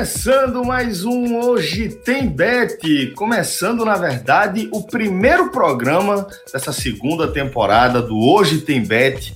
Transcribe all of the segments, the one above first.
Começando mais um Hoje Tem Bet. Começando, na verdade, o primeiro programa dessa segunda temporada do Hoje Tem Bet.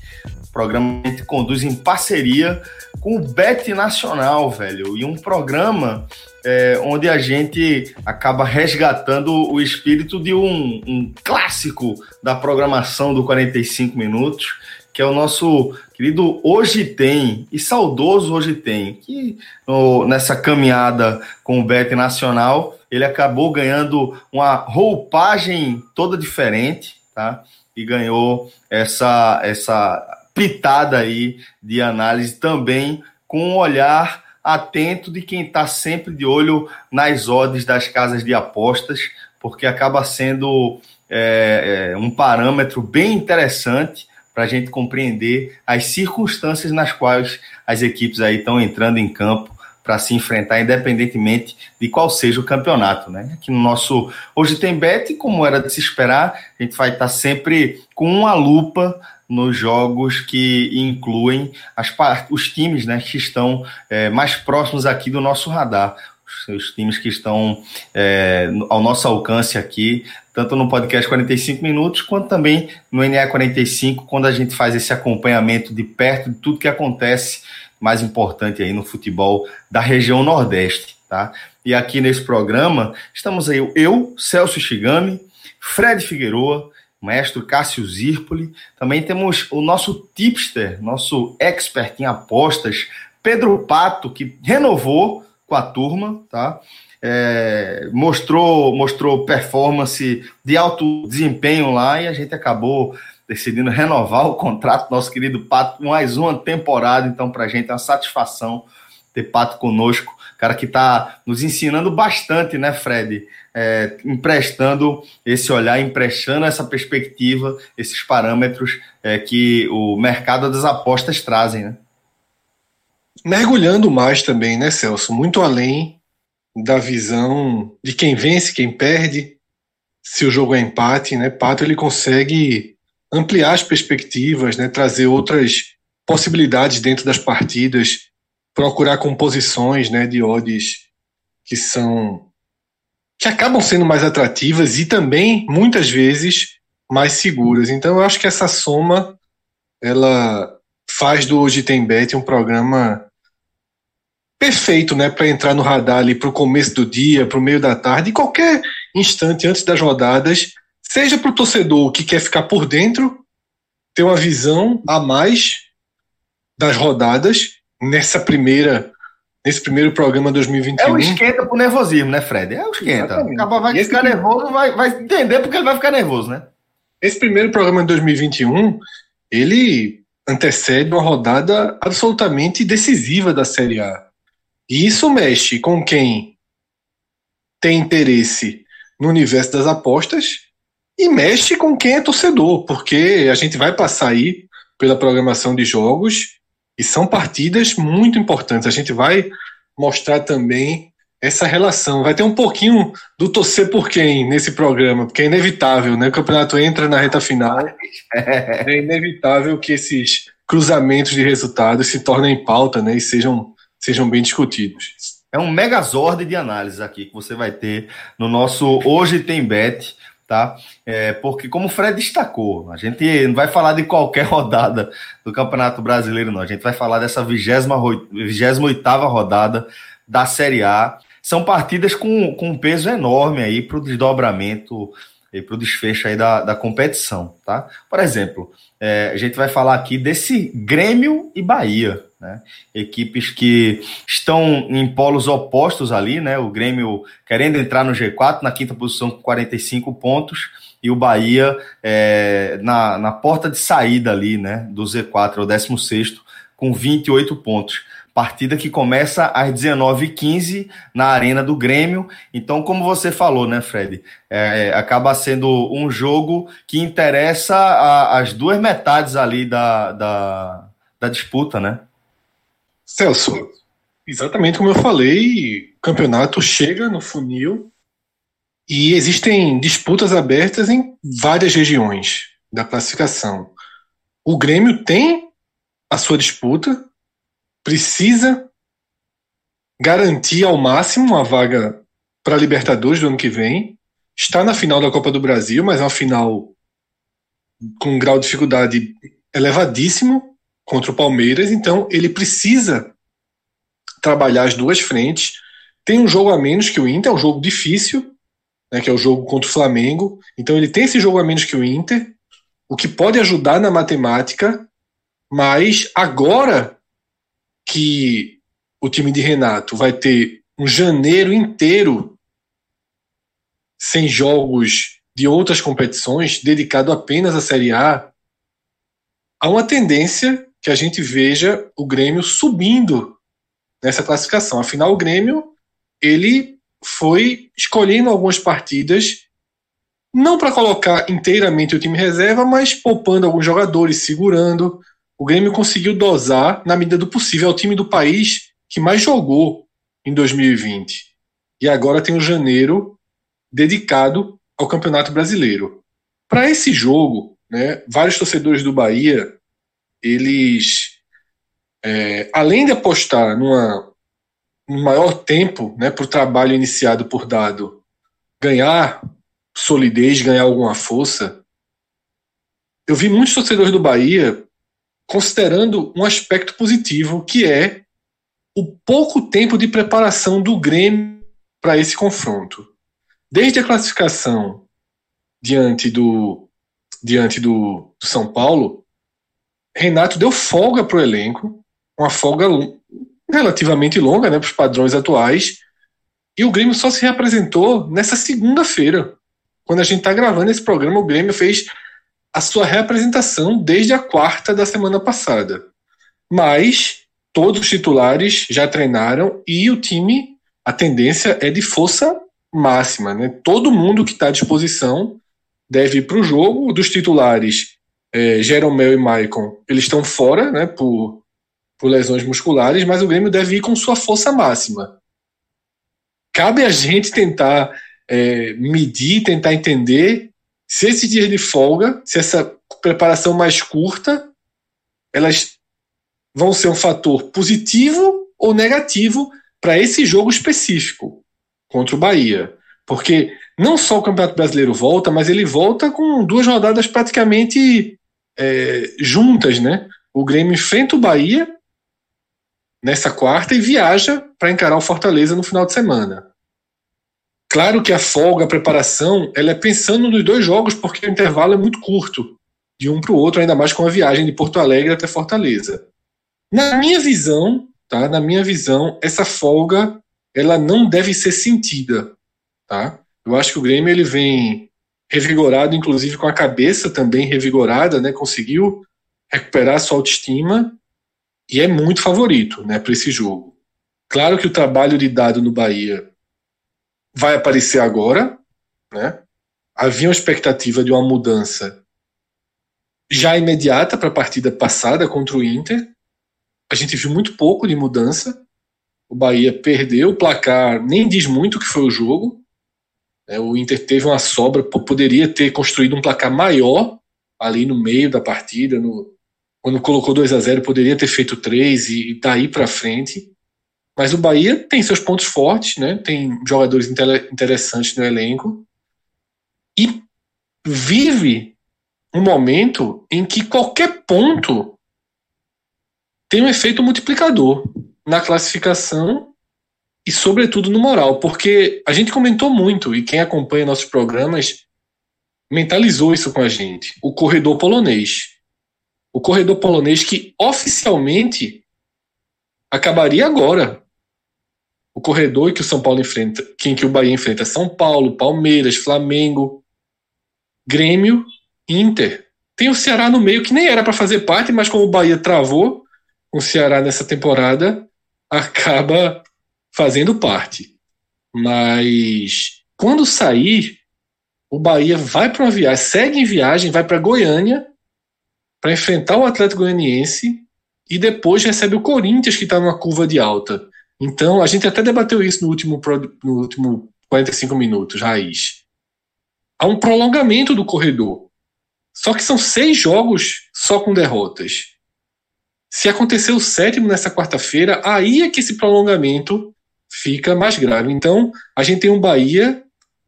Programa que a gente conduz em parceria com o Bet Nacional, velho. E um programa é, onde a gente acaba resgatando o espírito de um, um clássico da programação do 45 Minutos, que é o nosso querido Hoje Tem, e saudoso Hoje Tem, que no, nessa caminhada com o Bet Nacional, ele acabou ganhando uma roupagem toda diferente, tá? E ganhou essa, essa pitada aí de análise também com um olhar atento de quem está sempre de olho nas odds das casas de apostas, porque acaba sendo é, é, um parâmetro bem interessante para a gente compreender as circunstâncias nas quais as equipes aí estão entrando em campo para se enfrentar, independentemente de qual seja o campeonato, né? Aqui no nosso hoje tem bet, como era de se esperar, a gente vai estar sempre com uma lupa nos jogos que incluem as os times, né, que estão é, mais próximos aqui do nosso radar, os, times que estão é, ao nosso alcance aqui, tanto no podcast 45 minutos, quanto também no NE 45, quando a gente faz esse acompanhamento de perto de tudo que acontece mais importante aí no futebol da região Nordeste, tá? E aqui nesse programa estamos aí eu, Celso Shigami, Fred Figueroa, maestro Cássio Zirpoli. Também temos o nosso tipster, nosso expert em apostas, Pedro Pato, que renovou com a turma, tá? É, mostrou, mostrou performance de alto desempenho lá e a gente acabou decidindo renovar o contrato nosso querido Pato mais uma temporada. Então, para a gente é uma satisfação ter Pato conosco, cara que está nos ensinando bastante, né, Fred? É, emprestando esse olhar, emprestando essa perspectiva, esses parâmetros é, que o mercado das apostas trazem, né? Mergulhando mais também, né, Celso? Muito além da visão de quem vence, quem perde, se o jogo é empate, né? Pato ele consegue ampliar as perspectivas, né? Trazer outras possibilidades dentro das partidas, procurar composições, né? De odds que são que acabam sendo mais atrativas e também muitas vezes mais seguras. Então eu acho que essa soma ela faz do Hoje Tem Bet um programa perfeito, né, para entrar no radar ali para o começo do dia, para o meio da tarde, qualquer instante antes das rodadas, seja para o torcedor que quer ficar por dentro, ter uma visão a mais das rodadas nessa primeira nesse primeiro programa 2021. É o esquenta pro nervosismo, né, Fred? É o esquenta. Acaba vai ficar nervoso, vai, vai entender porque ele vai ficar nervoso, né? Esse primeiro programa de 2021, ele antecede uma rodada absolutamente decisiva da Série A. E isso mexe com quem tem interesse no universo das apostas e mexe com quem é torcedor, porque a gente vai passar aí pela programação de jogos e são partidas muito importantes. A gente vai mostrar também essa relação. Vai ter um pouquinho do torcer por quem nesse programa, porque é inevitável, né? O campeonato entra na reta final. É inevitável que esses cruzamentos de resultados se tornem pauta, né? E sejam, sejam bem discutidos. É um megazord de análise aqui que você vai ter no nosso Hoje Tem Bet tá? É, porque, como o Fred destacou, a gente não vai falar de qualquer rodada do Campeonato Brasileiro, não. A gente vai falar dessa 28 rodada da Série A. São partidas com, com um peso enorme aí para o desdobramento e para o desfecho aí da, da competição, tá? Por exemplo, é, a gente vai falar aqui desse Grêmio e Bahia, Né? Equipes que estão em polos opostos ali, né? O Grêmio querendo entrar no G4 na quinta posição com 45 pontos e o Bahia é, na, na porta de saída ali, né? Do Z4, o 16 com 28 pontos. Partida que começa às 19h15 na Arena do Grêmio. Então, como você falou, né, Fred? É, acaba sendo um jogo que interessa a, as duas metades ali da, da, da disputa, né? Celso, exatamente como eu falei, o campeonato chega no funil e existem disputas abertas em várias regiões da classificação. O Grêmio tem a sua disputa, precisa garantir ao máximo a vaga para a Libertadores do ano que vem. Está na final da Copa do Brasil, mas é uma final com um grau de dificuldade elevadíssimo contra o Palmeiras, então ele precisa trabalhar as duas frentes. Tem um jogo a menos que o Inter, é um jogo difícil, né, que é o jogo contra o Flamengo. Então ele tem esse jogo a menos que o Inter, o que pode ajudar na matemática, mas agora que o time de Renato vai ter um janeiro inteiro sem jogos de outras competições, dedicado apenas à Série A, há uma tendência que a gente veja o Grêmio subindo nessa classificação. Afinal, o Grêmio ele foi escolhendo algumas partidas não para colocar inteiramente o time reserva, mas poupando alguns jogadores, segurando. O Grêmio conseguiu dosar na medida do possível. É o time do país que mais jogou em 2020. E agora tem o janeiro dedicado ao Campeonato Brasileiro. Para esse jogo, né, vários torcedores do Bahia eles, é, além de apostar numa, um maior tempo né, para o trabalho iniciado por dado ganhar solidez, ganhar alguma força, eu vi muitos torcedores do Bahia considerando um aspecto positivo, que é o pouco tempo de preparação do Grêmio para esse confronto. Desde a classificação diante do, diante do, do São Paulo, Renato deu folga para o elenco, uma folga relativamente longa né, para os padrões atuais, e o Grêmio só se reapresentou nessa segunda-feira. Quando a gente está gravando esse programa, o Grêmio fez a sua reapresentação desde a quarta da semana passada. Mas todos os titulares já treinaram e o time, a tendência é de força máxima. Né? Todo mundo que está à disposição deve ir para o jogo. Dos titulares, é, Jeromel e Maicon, eles estão fora, né, por, por lesões musculares, mas o Grêmio deve ir com sua força máxima. Cabe a gente tentar é, medir, tentar entender se esses dias de folga, se essa preparação mais curta, elas vão ser um fator positivo ou negativo para esse jogo específico contra o Bahia. Porque não só o Campeonato Brasileiro volta, mas ele volta com duas rodadas praticamente é, juntas, né? O Grêmio enfrenta o Bahia nessa quarta e viaja para encarar o Fortaleza no final de semana. Claro que a folga, a preparação, ela é pensando nos dois jogos, porque o intervalo é muito curto de um para o outro, ainda mais com a viagem de Porto Alegre até Fortaleza. Na minha visão, tá? Na minha visão, essa folga ela não deve ser sentida, tá? Eu acho que o Grêmio ele vem revigorado, inclusive com a cabeça também revigorada, né? Conseguiu recuperar sua autoestima e é muito favorito, né, para esse jogo. Claro que o trabalho de dado no Bahia vai aparecer agora, né? Havia uma expectativa de uma mudança já imediata para a partida passada contra o Inter. A gente viu muito pouco de mudança. O Bahia perdeu o placar, nem diz muito o que foi o jogo. É, o Inter teve uma sobra, poderia ter construído um placar maior ali no meio da partida, no, quando colocou 2 a 0 poderia ter feito 3 e, daí para frente. Mas o Bahia tem seus pontos fortes, né? tem jogadores interessantes no elenco e vive um momento em que qualquer ponto tem um efeito multiplicador na classificação e, sobretudo, no moral, porque a gente comentou muito, e quem acompanha nossos programas mentalizou isso com a gente: o corredor polonês. O corredor polonês que oficialmente acabaria agora. O corredor que o São Paulo enfrenta, quem que o Bahia enfrenta São Paulo, Palmeiras, Flamengo, Grêmio, Inter. Tem o Ceará no meio que nem era para fazer parte, mas como o Bahia travou o Ceará nessa temporada, acaba fazendo parte. Mas quando sair, o Bahia vai para uma viagem, segue em viagem, vai para Goiânia para enfrentar o Atlético Goianiense e depois recebe o Corinthians que está numa curva de alta. Então a gente até debateu isso no último, no último 45 minutos, raiz. Há um prolongamento do corredor. Só que são seis jogos só com derrotas. Se acontecer o sétimo nessa quarta-feira, aí é que esse prolongamento fica mais grave. Então, a gente tem um Bahia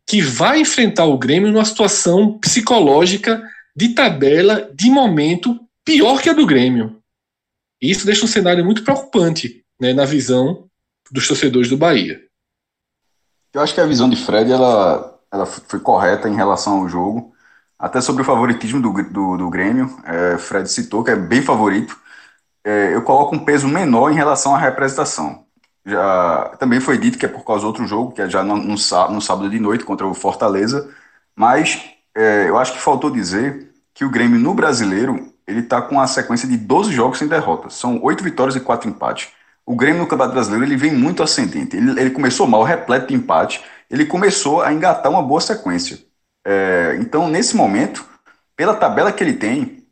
que vai enfrentar o Grêmio numa situação psicológica de tabela, de momento, pior que a do Grêmio. E isso deixa um cenário muito preocupante né, na visão dos torcedores do Bahia. Eu acho que a visão de Fred ela, ela foi correta em relação ao jogo. Até sobre o favoritismo do, do, do Grêmio, é, Fred citou que é bem favorito. É, eu coloco um peso menor em relação à representação já também foi dito que é por causa do outro jogo, que é já no, no, no sábado de noite contra o Fortaleza, mas é, eu acho que faltou dizer que o Grêmio no brasileiro ele está com uma sequência de 12 jogos sem derrotas, são 8 vitórias e 4 empates. O Grêmio no Campeonato Brasileiro ele vem muito ascendente, ele, ele começou mal, repleto de empate, ele começou a engatar uma boa sequência. É, então, nesse momento, pela tabela que ele tem,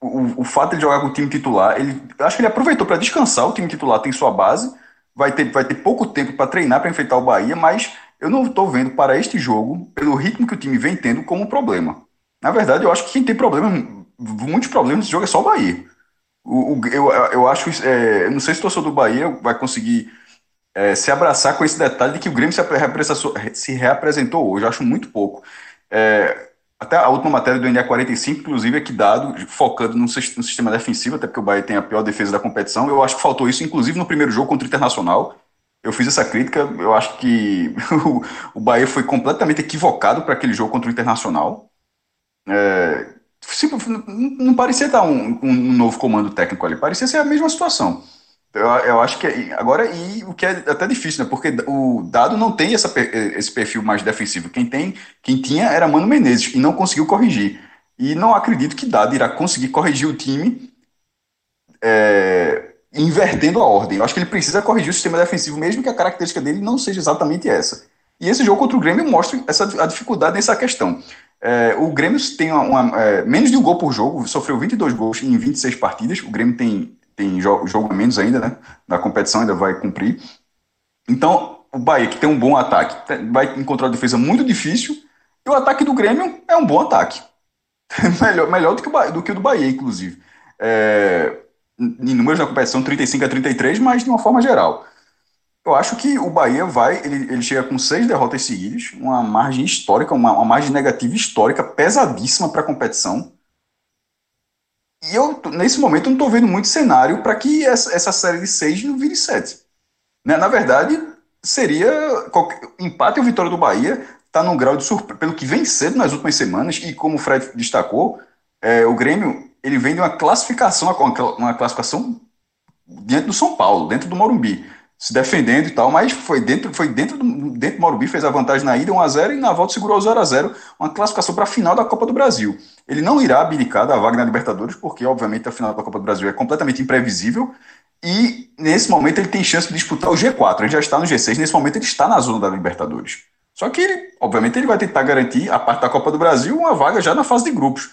o, o fato de jogar com o time titular, ele acho que ele aproveitou para descansar, o time titular tem sua base, vai ter, vai ter pouco tempo para treinar para enfrentar o Bahia, mas eu não estou vendo para este jogo, pelo ritmo que o time vem tendo, como problema. Na verdade, eu acho que quem tem problema, muitos problemas nesse jogo é só o Bahia. O, o eu, eu acho, é, não sei se o torcedor do Bahia vai conseguir é, se abraçar com esse detalhe de que o Grêmio se, se reapresentou hoje. Eu acho muito pouco. É, até a última matéria do NA45, inclusive, é que dado, focando no, sistema defensivo, até porque o Bahia tem a pior defesa da competição. Eu acho que faltou isso, inclusive, no primeiro jogo contra o Internacional. Eu fiz essa crítica, eu acho que o, Bahia foi completamente equivocado para aquele jogo contra o Internacional. É, não parecia dar um, um, novo comando técnico ali, parecia ser a mesma situação. Eu, eu acho que agora e o que é até difícil, né? Porque o Dado não tem essa, esse perfil mais defensivo. Quem tem, quem tinha era Mano Menezes e não conseguiu corrigir. E não acredito que Dado irá conseguir corrigir o time é, invertendo a ordem. Eu acho que ele precisa corrigir o sistema defensivo, mesmo que a característica dele não seja exatamente essa. E esse jogo contra o Grêmio mostra essa, a dificuldade nessa questão. É, o Grêmio tem uma, uma, é, menos de um gol por jogo, sofreu 22 gols em 26 partidas. O Grêmio tem tem jogo, jogo menos ainda, né? Na competição ainda vai cumprir. Então, o Bahia, que tem um bom ataque, vai encontrar uma defesa muito difícil. E o ataque do Grêmio é um bom ataque. melhor melhor do, que o, do que o do Bahia, inclusive. É, em números da competição, 35 a 33, mas de uma forma geral. Eu acho que o Bahia vai, ele, ele chega com seis derrotas seguidas, uma margem histórica, uma, uma margem negativa histórica pesadíssima para a competição. E eu, nesse momento, não estou vendo muito cenário para que essa, essa, série de seis não vire sete. Né? Na verdade, seria qualquer, empate ou vitória do Bahia está num grau de surpresa, pelo que vem cedo nas últimas semanas, e como o Fred destacou, é, o Grêmio ele vem de uma classificação, uma classificação diante do São Paulo, dentro do Morumbi se defendendo e tal, mas foi dentro, foi dentro do, dentro do Morumbi, fez a vantagem na ida 1x0 e na volta segurou 0x0, uma classificação para a final da Copa do Brasil. Ele não irá abdicar da vaga na Libertadores, porque obviamente a final da Copa do Brasil é completamente imprevisível, e nesse momento ele tem chance de disputar o G4, ele já está no G6, nesse momento ele está na zona da Libertadores. Só que ele, obviamente, ele vai tentar garantir a parte da Copa do Brasil uma vaga já na fase de grupos.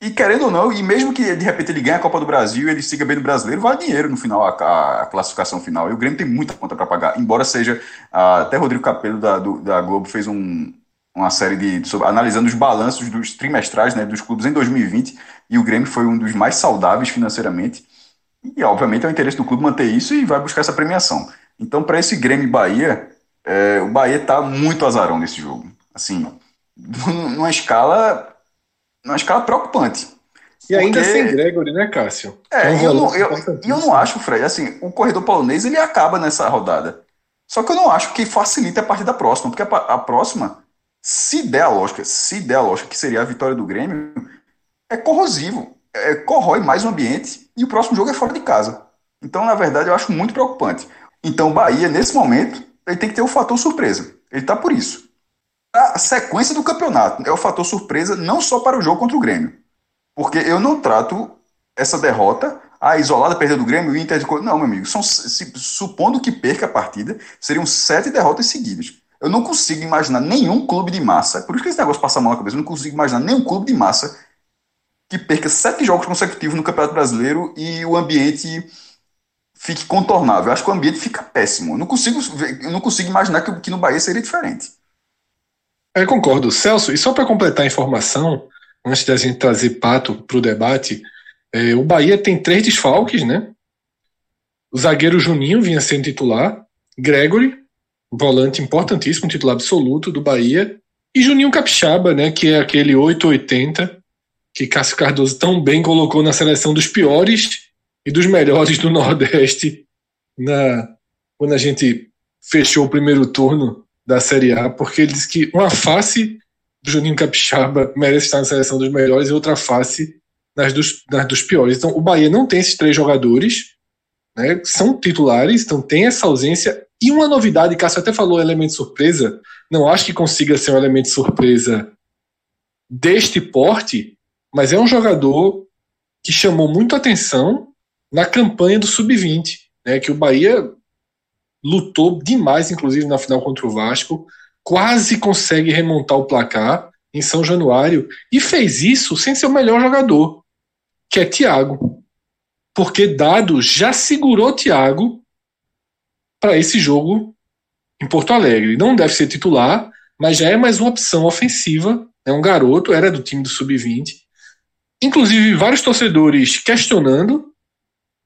E querendo ou não, e mesmo que de repente ele ganhe a Copa do Brasil ele siga bem no brasileiro, vale dinheiro no final, a, a classificação final. E o Grêmio tem muita conta para pagar. Embora seja. até Rodrigo Capello da, do, da Globo fez um, uma série de. Sobre, analisando os balanços dos trimestrais né, dos clubes em 2020. E o Grêmio foi um dos mais saudáveis financeiramente. E, obviamente, é o interesse do clube manter isso e vai buscar essa premiação. Então, para esse Grêmio Bahia, é, o Bahia está muito azarão nesse jogo. Assim, numa escala numa escala preocupante. E ainda sem Gregory, né, Cássio? É, e eu, não, eu, eu não acho, Fred, assim, o corredor polonês ele acaba nessa rodada. Só que eu não acho que facilite a partir da próxima, porque a, a próxima, se der a lógica, se der a lógica que seria a vitória do Grêmio, é corrosivo, é, corrói mais o ambiente e o próximo jogo é fora de casa. Então, na verdade, eu acho muito preocupante. Então, o Bahia, nesse momento, ele tem que ter o fator surpresa. Ele está por isso. A sequência do campeonato é o fator surpresa não só para o jogo contra o Grêmio. Porque eu não trato essa derrota, a isolada perda do Grêmio, o Inter de Não, meu amigo, são, se, supondo que perca a partida, seriam sete derrotas seguidas. Eu não consigo imaginar nenhum clube de massa, por isso que esse negócio passa mão na cabeça, eu não consigo imaginar nenhum clube de massa que perca sete jogos consecutivos no Campeonato Brasileiro e o ambiente fique contornável. Eu acho que o ambiente fica péssimo. Eu não consigo, eu não consigo imaginar que, que no Bahia seria diferente. Eu concordo. Celso, e só para completar a informação, antes da gente trazer Pato para o debate, é, o Bahia tem três desfalques, né? O zagueiro Juninho vinha sendo titular, Gregory, volante importantíssimo, titular absoluto do Bahia, e Juninho Capixaba, né, que é aquele 880 que Cássio Cardoso tão bem colocou na seleção dos piores e dos melhores do Nordeste na, quando a gente fechou o primeiro turno da Série A, porque ele disse que uma face do Juninho Capixaba merece estar na seleção dos melhores e outra face nas dos, nas dos piores. Então, o Bahia não tem esses três jogadores, né, são titulares, então tem essa ausência. E uma novidade, Cássio até falou elemento surpresa, não acho que consiga ser um elemento surpresa deste porte, mas é um jogador que chamou muito atenção na campanha do Sub-20, né, que o Bahia lutou demais, inclusive na final contra o Vasco, quase consegue remontar o placar em São Januário e fez isso sem ser o melhor jogador, que é Thiago. Porque Dado já segurou Thiago para esse jogo em Porto Alegre. Não deve ser titular, mas já é mais uma opção ofensiva. É um garoto, era do time do Sub-20. Inclusive, vários torcedores questionando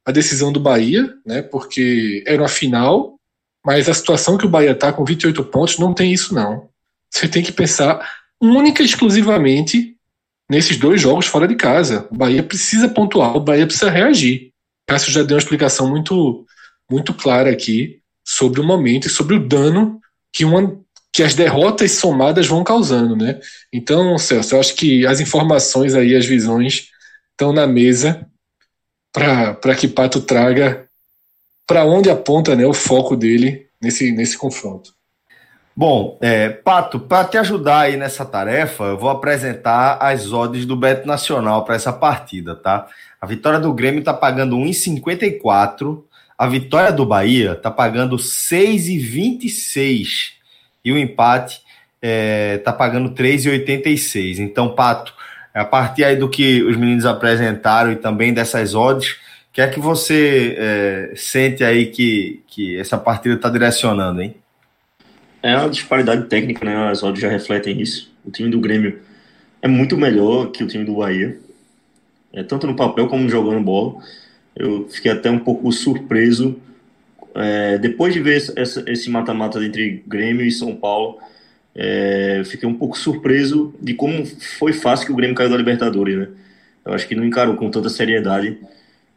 a decisão do Bahia, né, porque era uma final, mas a situação que o Bahia está com 28 pontos não tem isso não. Você tem que pensar única e exclusivamente nesses dois jogos fora de casa. O Bahia precisa pontuar, o Bahia precisa reagir. Cássio já deu uma explicação muito, muito clara aqui sobre o momento e sobre o dano que, uma, que as derrotas somadas vão causando, né? Então, Celso, eu acho que as informações aí, as visões estão na mesa para que Pato traga para onde aponta né, o foco dele nesse, nesse confronto. Bom, é, Pato, para te ajudar aí nessa tarefa, eu vou apresentar as odds do Beto Nacional para essa partida, tá? A vitória do Grêmio está pagando 1,54, a vitória do Bahia está pagando 6,26 e o empate está é, tá pagando 3,86. Então, Pato, a partir aí do que os meninos apresentaram e também dessas odds, o que é que você é, sente aí que, que essa partida está direcionando, hein? É uma disparidade técnica, né? As odds já refletem isso. O time do Grêmio é muito melhor que o time do Bahia, é, tanto no papel como jogando bola. Eu fiquei até um pouco surpreso é, depois de ver essa, esse mata-mata entre Grêmio e São Paulo é, fiquei um pouco surpreso de como foi fácil que o Grêmio caiu da Libertadores, né? Eu acho que não encarou com tanta seriedade.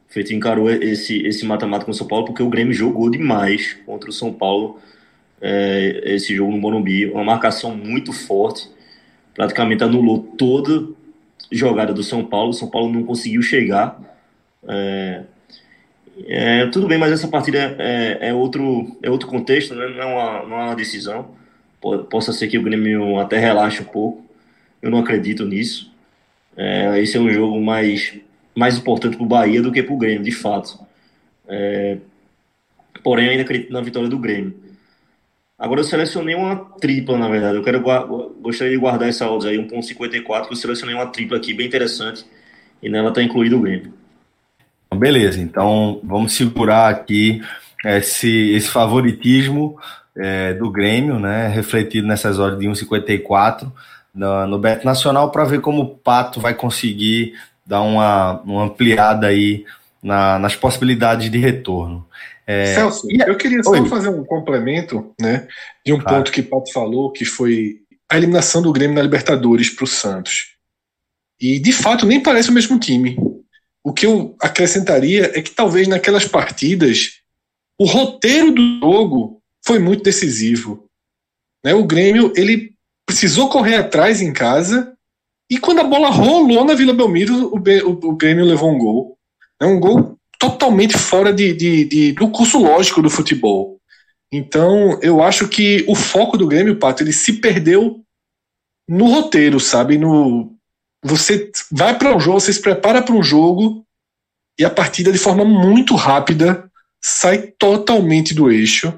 Feito encarou esse esse mata-mata com o São Paulo porque o Grêmio jogou demais contra o São Paulo é, esse jogo no Morumbi, uma marcação muito forte, praticamente anulou toda jogada do São Paulo. O São Paulo não conseguiu chegar. É, é, tudo bem, mas essa partida é, é, outro, é outro contexto, né? não, é uma, não é uma decisão possa ser que o Grêmio até relaxe um pouco. Eu não acredito nisso. É, esse é um jogo mais, mais importante para o Bahia do que para o Grêmio, de fato. É, porém, ainda acredito na vitória do Grêmio. Agora eu selecionei uma tripla, na verdade. Eu quero gostaria de guardar essa odds aí, 1.54, que eu selecionei uma tripla aqui bem interessante. E nela está incluído o Grêmio. Beleza, então vamos segurar aqui esse, esse favoritismo é, do Grêmio, né, refletido nessas horas de 1,54 no, no Beto Nacional, para ver como o Pato vai conseguir dar uma, uma ampliada aí na, nas possibilidades de retorno. É, Celso, eu queria só Oi. fazer um complemento né, de um claro. ponto que o Pato falou, que foi a eliminação do Grêmio na Libertadores para o Santos. E de fato nem parece o mesmo time. O que eu acrescentaria é que talvez naquelas partidas o roteiro do jogo foi muito decisivo. Né? O Grêmio ele precisou correr atrás em casa e quando a bola rolou na Vila Belmiro, o, o, o Grêmio levou um gol. É um gol totalmente fora de, de, de, do curso lógico do futebol. Então, eu acho que o foco do Grêmio, Pato, ele se perdeu no roteiro, sabe? No, você vai para um jogo, você se prepara para um jogo e a partida de forma muito rápida sai totalmente do eixo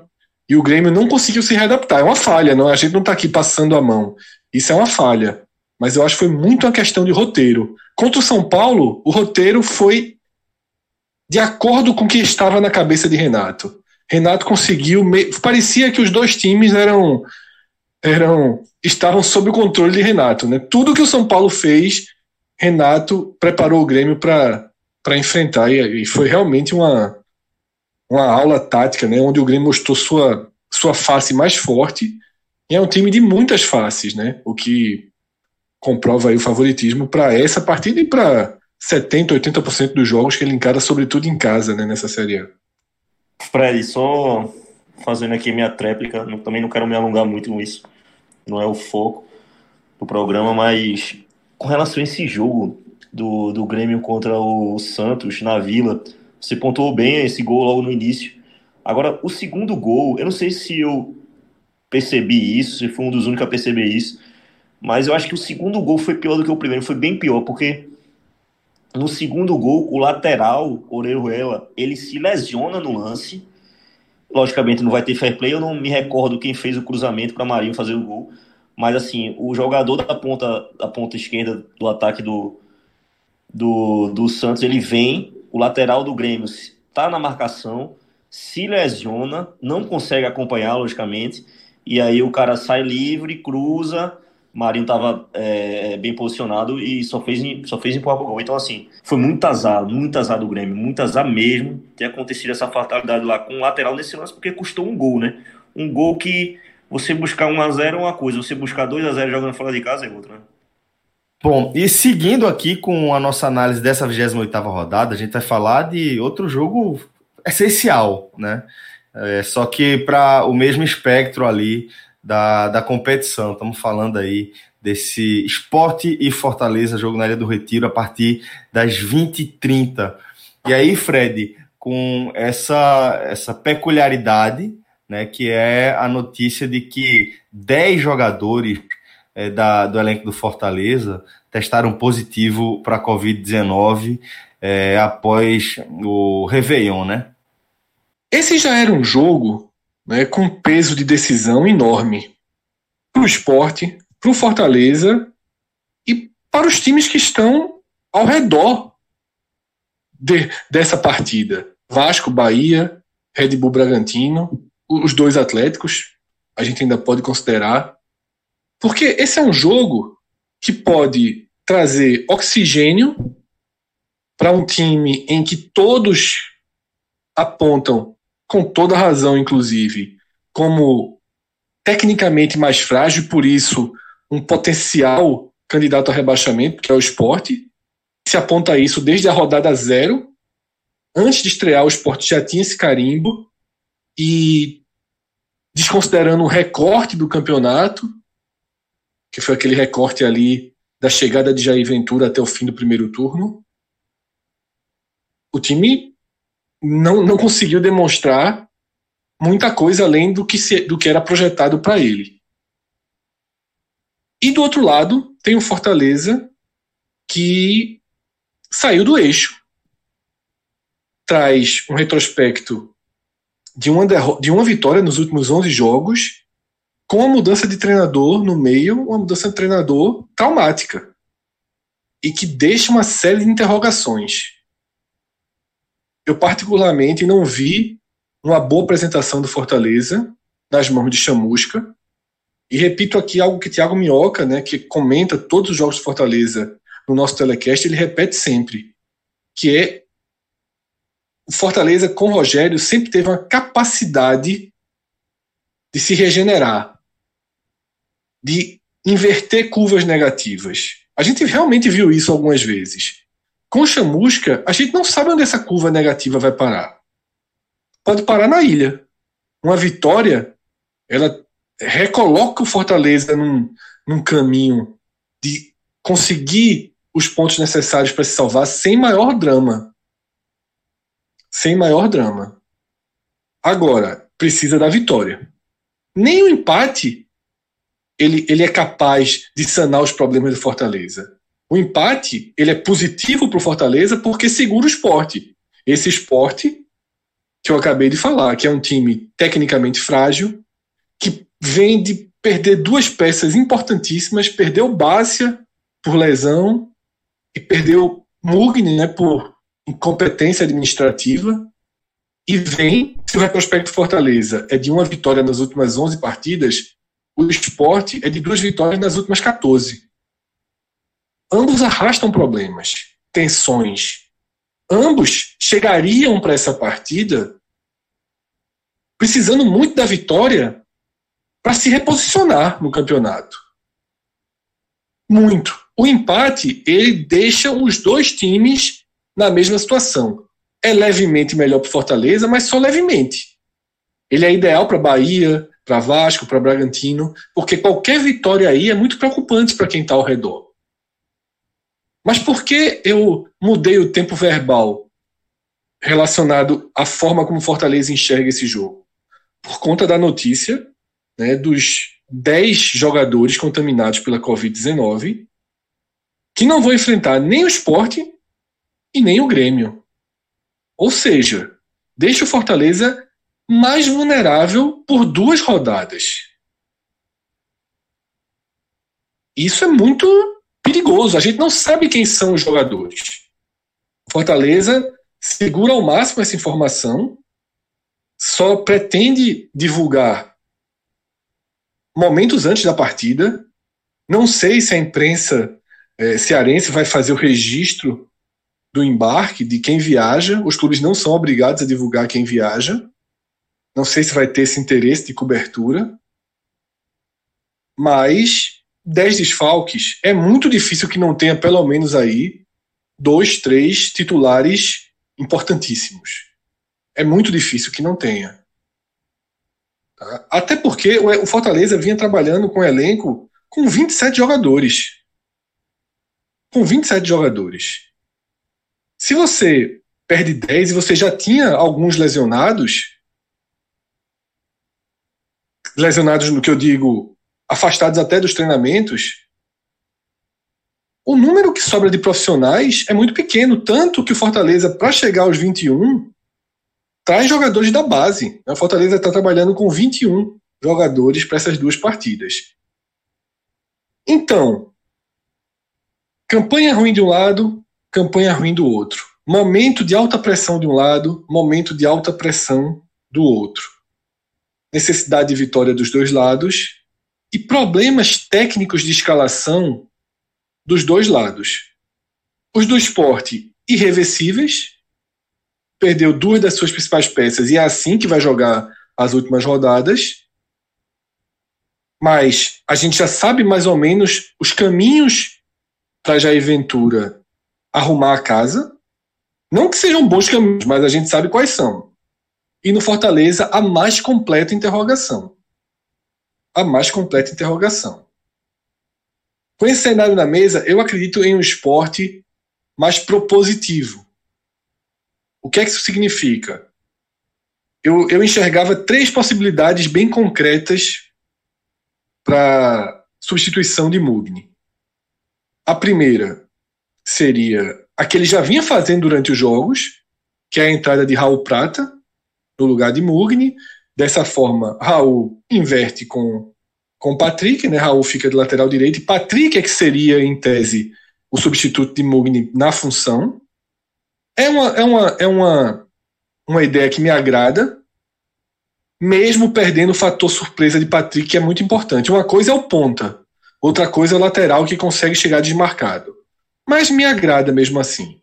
e o Grêmio não conseguiu se readaptar. É uma falha, não? a gente não está aqui passando a mão. Isso é uma falha. Mas eu acho que foi muito uma questão de roteiro. Contra o São Paulo, o roteiro foi de acordo com o que estava na cabeça de Renato. Renato conseguiu. Parecia que os dois times eram, eram estavam sob o controle de Renato. Né? Tudo que o São Paulo fez, Renato preparou o Grêmio para enfrentar. E, e foi realmente uma, uma aula tática, né, onde o Grêmio mostrou sua, sua face mais forte. E é um time de muitas faces, né? O que comprova o favoritismo para essa partida e para 70, 80% dos jogos que ele encara, sobretudo em casa, né, nessa Série A. Fred, só fazendo aqui minha tréplica, também não quero me alongar muito com isso, não é o foco do programa, mas com relação a esse jogo do, do Grêmio contra o Santos na Vila, você pontuou bem esse gol logo no início. Agora, o segundo gol, eu não sei se eu percebi isso, se foi um dos únicos a perceber isso, mas eu acho que o segundo gol foi pior do que o primeiro, foi bem pior, porque no segundo gol, o lateral, Orejuela, ele se lesiona no lance. Logicamente não vai ter fair play, eu não me recordo quem fez o cruzamento para Marinho fazer o gol, mas assim, o jogador da ponta da ponta esquerda do ataque do do, do Santos, ele vem. O lateral do Grêmio está na marcação, se lesiona, não consegue acompanhar, logicamente, e aí o cara sai livre, cruza, Marinho estava é, bem posicionado e só fez, só fez empurrar gol. Então, assim, foi muito azar, muito azar do Grêmio, muito azar mesmo ter acontecido essa fatalidade lá com o lateral nesse lance, porque custou um gol, né? Um gol que você buscar 1x0 é uma coisa, você buscar 2x0 jogando fora de casa é outra, né? Bom, e seguindo aqui com a nossa análise dessa 28ª rodada, a gente vai falar de outro jogo essencial, né? É, só que para o mesmo espectro ali da, da competição. Estamos falando aí desse esporte e Fortaleza, jogo na Ilha do Retiro, a partir das 20h30. E aí, Fred, com essa, essa peculiaridade, né, que é a notícia de que 10 jogadores é, da, do elenco do Fortaleza testaram positivo para a Covid-19 é, após o Réveillon, né? Esse já era um jogo né, com peso de decisão enorme para o esporte, para o Fortaleza e para os times que estão ao redor de, dessa partida. Vasco, Bahia, Red Bull Bragantino, os dois Atléticos, a gente ainda pode considerar porque esse é um jogo que pode trazer oxigênio para um time em que todos apontam, com toda razão, inclusive, como tecnicamente mais frágil, por isso um potencial candidato a rebaixamento, que é o esporte. Se aponta isso desde a rodada zero. Antes de estrear, o esporte já tinha esse carimbo. E desconsiderando o recorte do campeonato, que foi aquele recorte ali da chegada de Jair Ventura até o fim do primeiro turno, o time não, não conseguiu demonstrar muita coisa além do que, se, do que era projetado para ele. E do outro lado, tem o Fortaleza, que saiu do eixo. Traz um retrospecto de uma, de uma vitória nos últimos 11 jogos com a mudança de treinador no meio, uma mudança de treinador traumática e que deixa uma série de interrogações. Eu, particularmente, não vi uma boa apresentação do Fortaleza nas mãos de Chamusca. E repito aqui algo que Thiago Minhoca, né, que comenta todos os jogos do Fortaleza no nosso telecast, ele repete sempre, que é o Fortaleza com o Rogério sempre teve uma capacidade de se regenerar de inverter curvas negativas. A gente realmente viu isso algumas vezes. Com chamusca, a gente não sabe onde essa curva negativa vai parar. Pode parar na ilha. Uma vitória, ela recoloca o Fortaleza num, num caminho de conseguir os pontos necessários para se salvar sem maior drama. sem maior drama. Agora, precisa da vitória. Nem o empate ele, ele é capaz de sanar os problemas do Fortaleza. O empate ele é positivo para o Fortaleza porque segura o esporte. Esse esporte que eu acabei de falar, que é um time tecnicamente frágil, que vem de perder duas peças importantíssimas, perdeu Bácia por lesão e perdeu Mugni né, por incompetência administrativa, e vem, se o retrospecto Fortaleza é de uma vitória nas últimas 11 partidas, o esporte é de duas vitórias nas últimas 14. Ambos arrastam problemas, tensões. Ambos chegariam para essa partida precisando muito da vitória para se reposicionar no campeonato. Muito. O empate, ele deixa os dois times na mesma situação. É levemente melhor para Fortaleza, mas só levemente. Ele é ideal para Bahia, para Vasco, para Bragantino, porque qualquer vitória aí é muito preocupante para quem está ao redor. Mas por que eu mudei o tempo verbal relacionado à forma como Fortaleza enxerga esse jogo? Por conta da notícia né, dos 10 jogadores contaminados pela Covid-19 que não vão enfrentar nem o esporte e nem o Grêmio. Ou seja, deixa o Fortaleza mais vulnerável por duas rodadas. Isso é muito perigoso. A gente não sabe quem são os jogadores. Fortaleza segura ao máximo essa informação, só pretende divulgar momentos antes da partida. Não sei se a imprensa é, cearense vai fazer o registro do embarque de quem viaja. Os clubes não são obrigados a divulgar quem viaja. Não sei se vai ter esse interesse de cobertura. Mas 10 desfalques é muito difícil que não tenha pelo menos aí dois, três titulares importantíssimos. É muito difícil que não tenha. Tá? Até porque o Fortaleza vinha trabalhando com um elenco com 27 jogadores. Com 27 jogadores. Se você perde 10 e você já tinha alguns lesionados, lesionados no que eu digo, afastados até dos treinamentos, o número que sobra de profissionais é muito pequeno, tanto que o Fortaleza, para chegar aos 21, traz jogadores da base. O Fortaleza está trabalhando com 21 jogadores para essas duas partidas. Então, campanha ruim de um lado, campanha ruim do outro. Momento de alta pressão de um lado, momento de alta pressão do outro necessidade de vitória dos dois lados e problemas técnicos de escalação dos dois lados. Os do esporte irreversíveis, perdeu duas das suas principais peças e é assim que vai jogar as últimas rodadas. Mas a gente já sabe mais ou menos os caminhos para Jair Ventura arrumar a casa. Não que sejam bons caminhos, mas a gente sabe quais são e no Fortaleza a mais completa interrogação. A mais completa interrogação. Com esse cenário na mesa, eu acredito em um esporte mais propositivo. O que é que isso significa? Eu, eu enxergava três possibilidades bem concretas para substituição de Mugni. A primeira seria a que ele já vinha fazendo durante os jogos, que é a entrada de Raul Prata, no lugar de Mugni. Dessa forma, Raul inverte com com Patrick, né? Raul fica de lateral direito e Patrick é que seria, em tese, o substituto de Mugni na função. É uma, é uma, é uma, uma ideia que me agrada, mesmo perdendo o fator surpresa de Patrick, que é muito importante. Uma coisa é o ponta, outra coisa é o lateral que consegue chegar desmarcado. Mas me agrada mesmo assim.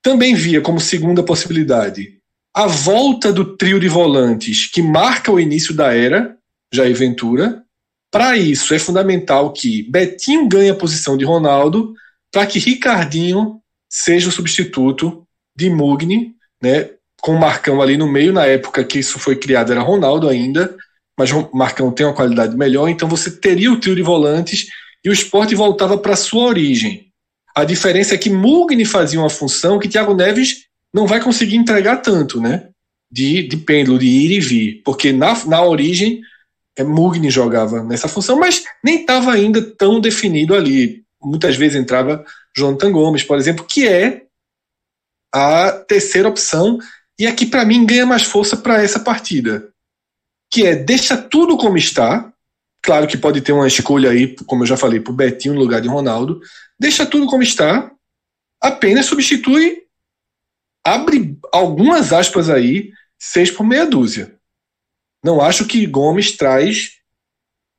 Também via como segunda possibilidade a volta do trio de volantes que marca o início da era, Jair Ventura. Para isso, é fundamental que Betinho ganhe a posição de Ronaldo, para que Ricardinho seja o substituto de Mugni, né, com o Marcão ali no meio. Na época que isso foi criado era Ronaldo ainda, mas o Marcão tem uma qualidade melhor, então você teria o trio de volantes e o esporte voltava para sua origem. A diferença é que Mugni fazia uma função que Thiago Neves não vai conseguir entregar tanto, né? De, de pêndulo, de ir e vir. Porque na, na origem, é, Mugni jogava nessa função, mas nem estava ainda tão definido ali. Muitas vezes entrava Jonathan Gomes, por exemplo, que é a terceira opção e aqui para mim ganha mais força para essa partida, que é deixa tudo como está. Claro que pode ter uma escolha aí, como eu já falei, para o Betinho no lugar de Ronaldo. Deixa tudo como está, apenas substitui, abre algumas aspas aí, seis por meia dúzia. Não acho que Gomes traz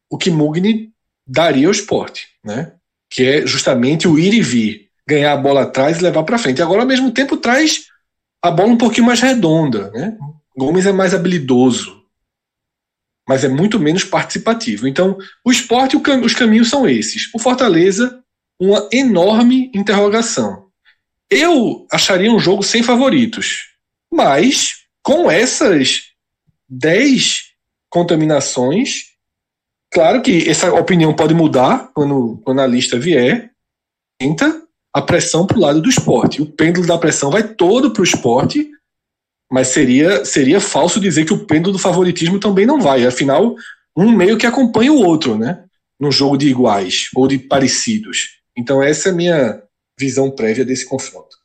o que Mugni daria ao esporte, né? que é justamente o ir e vir, ganhar a bola atrás e levar para frente. Agora, ao mesmo tempo, traz a bola um pouquinho mais redonda. Né? Gomes é mais habilidoso, mas é muito menos participativo. Então, o esporte, os caminhos são esses. O Fortaleza, uma enorme interrogação. Eu acharia um jogo sem favoritos, mas com essas 10 contaminações, claro que essa opinião pode mudar quando, quando a lista vier. Tenta a pressão para o lado do esporte. O pêndulo da pressão vai todo para o esporte, mas seria, seria falso dizer que o pêndulo do favoritismo também não vai. Afinal, um meio que acompanha o outro, né? Num jogo de iguais ou de parecidos. Então, essa é a minha visão prévia desse confronto.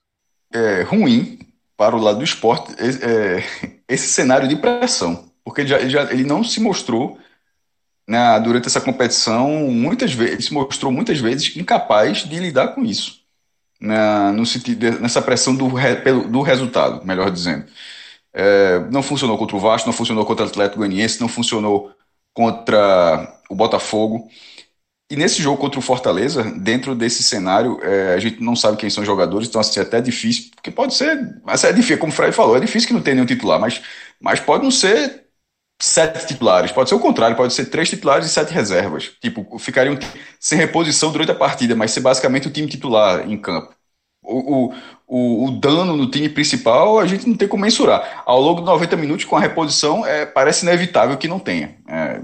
É ruim para o lado do esporte é, esse cenário de pressão, porque ele, já, ele, já, ele não se mostrou né, durante essa competição muitas vezes, se mostrou muitas vezes incapaz de lidar com isso na, no sentido nessa pressão do, do resultado, melhor dizendo. É, não funcionou contra o Vasco, não funcionou contra o Atlético Goianiense, não funcionou contra o Botafogo. E nesse jogo contra o Fortaleza, dentro desse cenário, é, a gente não sabe quem são os jogadores, então assim, é até difícil, porque pode ser, mas é difícil, como o Fred falou, é difícil que não tenha nenhum titular, mas, mas pode não ser sete titulares, pode ser o contrário, pode ser três titulares e sete reservas. Tipo, ficariam sem reposição durante a partida, mas ser basicamente o time titular em campo. O, o, o, o, dano no time principal a gente não tem como mensurar. Ao longo de 90 minutos, com a reposição, é, parece inevitável que não tenha. É,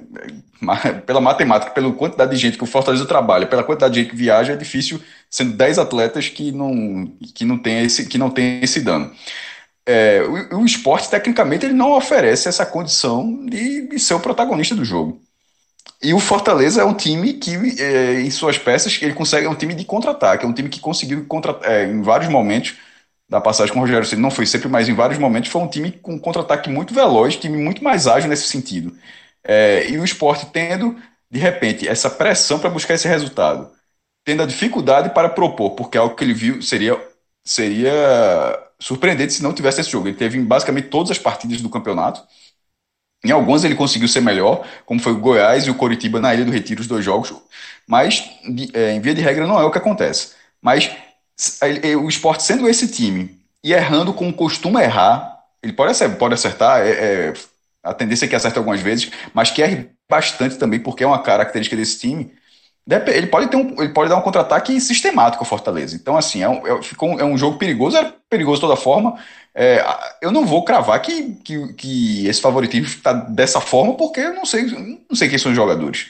é, pela matemática, pela quantidade de gente que o Fortaleza trabalha, pela quantidade de gente que viaja, é difícil, sendo 10 atletas que não, que não tem esse, que não tem esse dano é, o, o, esporte, tecnicamente, ele não oferece essa condição de, de, ser o protagonista do jogo. E o Fortaleza é um time que, é, em suas peças, ele consegue, é um time de contra-ataque, é um time que conseguiu, contra, é, em vários momentos, da passagem com o Rogério Ceni não foi sempre, mas em vários momentos foi um time com contra-ataque muito veloz, time muito mais ágil nesse sentido. É, e o esporte tendo, de repente, essa pressão para buscar esse resultado, tendo a dificuldade para propor, porque é algo que ele viu seria, seria surpreendente se não tivesse esse jogo. Ele teve basicamente todas as partidas do campeonato. Em algumas ele conseguiu ser melhor, como foi o Goiás e o Coritiba na Ilha do Retiro, os dois jogos, mas é, em via de regra não é o que acontece. Mas o esporte sendo esse time e errando como costuma errar, ele pode acertar, pode acertar é, é, a tendência é que acerte algumas vezes, mas que erre bastante também, porque é uma característica desse time. Ele pode, ter um, ele pode dar um contra-ataque sistemático ao Fortaleza. Então, assim, é um, é, ficou, é um jogo perigoso, é perigoso de toda forma. É, eu não vou cravar que, que, que esse favoritismo está dessa forma, porque eu não sei, não sei quem são os jogadores.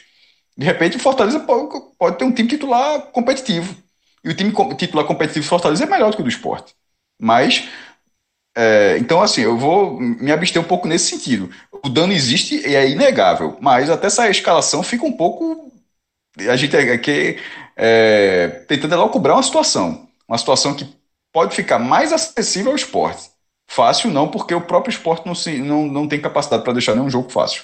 De repente, o Fortaleza pode, pode ter um time titular competitivo. E o time titular competitivo do Fortaleza é melhor do que o do esporte. Mas, é, então, assim, eu vou me abster um pouco nesse sentido. O dano existe e é inegável, mas até essa escalação fica um pouco a gente aqui é, tentando cobrar uma situação. Uma situação que pode ficar mais acessível ao esporte. Fácil não, porque o próprio esporte não, se, não, não tem capacidade para deixar nenhum jogo fácil.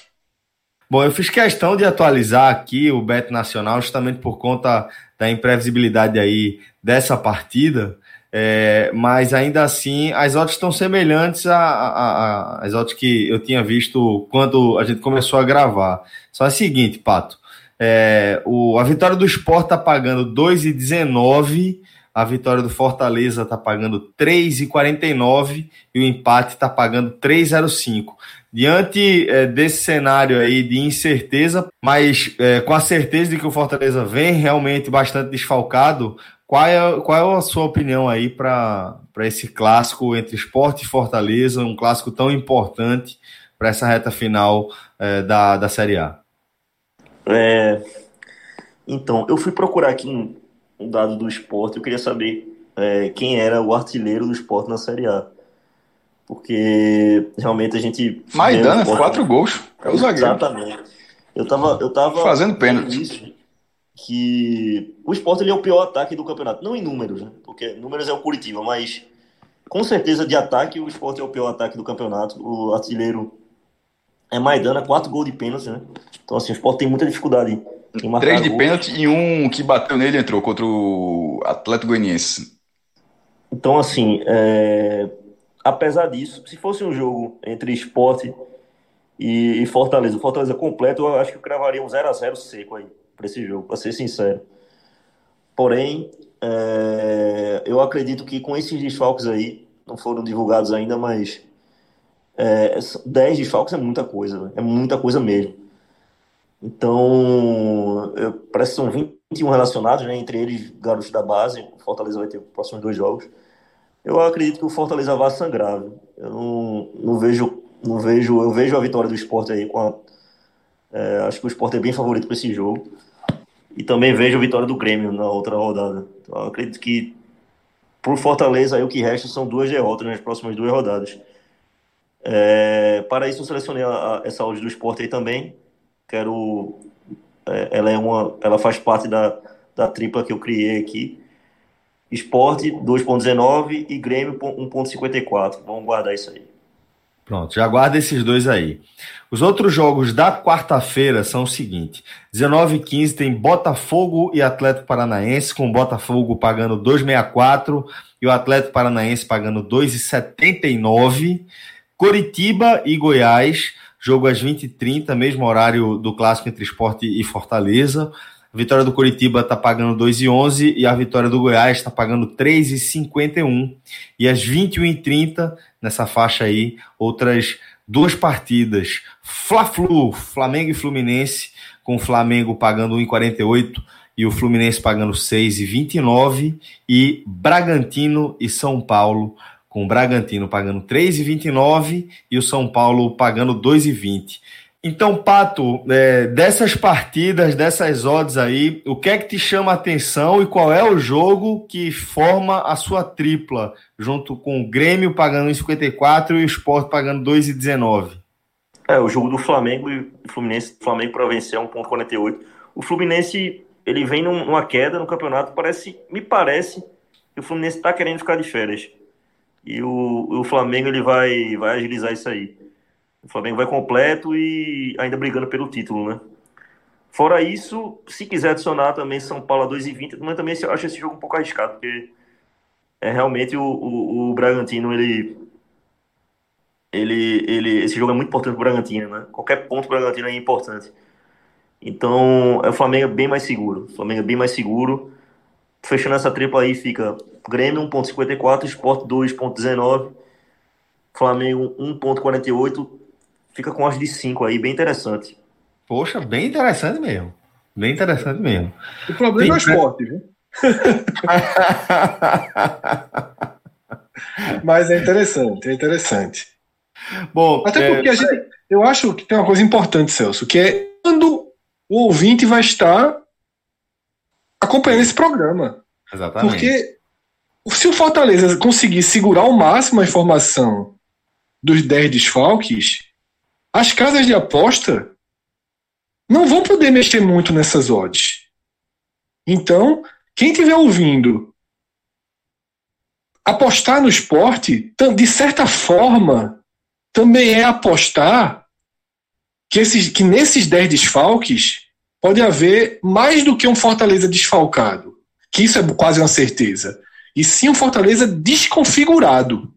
Bom, eu fiz questão de atualizar aqui o Bet Nacional justamente por conta da imprevisibilidade aí dessa partida, é, mas ainda assim as odds estão semelhantes às odds que eu tinha visto quando a gente começou a gravar. Só é o seguinte, Pato, é, o, a vitória do Sport está pagando 2,19, a vitória do Fortaleza está pagando 3,49 e o empate está pagando 3,05. Diante é, desse cenário aí de incerteza, mas é, com a certeza de que o Fortaleza vem realmente bastante desfalcado, qual é, qual é a sua opinião aí para esse clássico entre Sport e Fortaleza, um clássico tão importante para essa reta final é, da, da Série A? É, então, eu fui procurar aqui um, um dado do esporte, eu queria saber é, quem era o artilheiro do esporte na Série A. porque realmente a gente. Maidana, quatro gols. É o zagueiro. Exatamente. Eu tava, eu tava fazendo pênalti. Que o esporte ele é o pior ataque do campeonato. Não em números, né? Porque números é o Curitiba, mas com certeza de ataque o esporte é o pior ataque do campeonato. O artilheiro é Maidana, quatro gols de pênalti, né? Então, assim, o esporte tem muita dificuldade em marcar. Três de pênalti e um que bateu nele entrou contra o Atlético Goianiense. Então, assim, é apesar disso, se fosse um jogo entre esporte e, e Fortaleza, o Fortaleza completo, eu acho que eu cravaria um 0x0 seco aí, para esse jogo, para ser sincero. Porém, é, eu acredito que com esses desfalques aí, não foram divulgados ainda, mas é, 10 desfalques é muita coisa, é muita coisa mesmo. Então, eu, parece que são 21 relacionados, né, entre eles garotos da base, o Fortaleza vai ter os próximos dois jogos. Eu acredito que o Fortaleza vai sangrar. Eu não, não vejo, não vejo, eu vejo a vitória do esporte aí com a, é, acho que o esporte é bem favorito para esse jogo. E também vejo a vitória do Grêmio na outra rodada. Então, acredito que por Fortaleza aí o que resta são duas derrotas nas próximas duas rodadas. É, para isso eu selecionei a, a, essa áudio do esporte aí também. Quero. É, ela é uma. Ela faz parte da, da tripla que eu criei aqui. Esporte 2.19 e Grêmio 1.54. Vamos guardar isso aí. Pronto, já guarda esses dois aí. Os outros jogos da quarta-feira são o seguinte: 19 e 15 tem Botafogo e Atlético Paranaense, com o Botafogo pagando 2,64 e o Atlético Paranaense pagando 2,79. Coritiba e Goiás, jogo às 20h30, mesmo horário do clássico entre Esporte e Fortaleza. A vitória do Coritiba está pagando 2,11 e a vitória do Goiás está pagando 3,51. E às 21h30, nessa faixa aí, outras duas partidas. Fla-Flu, Flamengo e Fluminense, com o Flamengo pagando 1,48 e o Fluminense pagando 6,29. E Bragantino e São Paulo, com o Bragantino pagando 3,29 e o São Paulo pagando 2,20. Então, Pato, é, dessas partidas, dessas odds aí, o que é que te chama a atenção e qual é o jogo que forma a sua tripla, junto com o Grêmio pagando 1,54 e o Sport pagando 2,19? É, o jogo do Flamengo e o Fluminense, Flamengo para vencer 1,48. O Fluminense, ele vem numa queda no campeonato, parece, me parece que o Fluminense está querendo ficar de férias. E o, o Flamengo, ele vai, vai agilizar isso aí. O Flamengo vai completo e ainda brigando pelo título, né? Fora isso, se quiser adicionar também São Paulo a 2,20, mas também acho esse jogo um pouco arriscado, porque é realmente o, o, o Bragantino, ele, ele, ele. Esse jogo é muito importante para o Bragantino, né? Qualquer ponto para o Bragantino é importante. Então, é o Flamengo bem mais seguro. O Flamengo é bem mais seguro. Fechando essa tripla aí, fica Grêmio 1,54, Sport 2,19, Flamengo 1,48 fica com as de 5 aí, bem interessante. Poxa, bem interessante mesmo. Bem interessante mesmo. O problema Tem... é o esporte, viu? Mas é interessante, é interessante. Bom, até porque é... a gente, eu acho que tem uma coisa importante, Celso, que é quando o ouvinte vai estar acompanhando esse programa. Exatamente. Porque se o Fortaleza conseguir segurar ao máximo a informação dos 10 desfalques, as casas de aposta não vão poder mexer muito nessas odds. Então, quem estiver ouvindo apostar no esporte, de certa forma, também é apostar que, esses, que nesses 10 desfalques pode haver mais do que um Fortaleza desfalcado. Que isso é quase uma certeza. E sim um Fortaleza desconfigurado.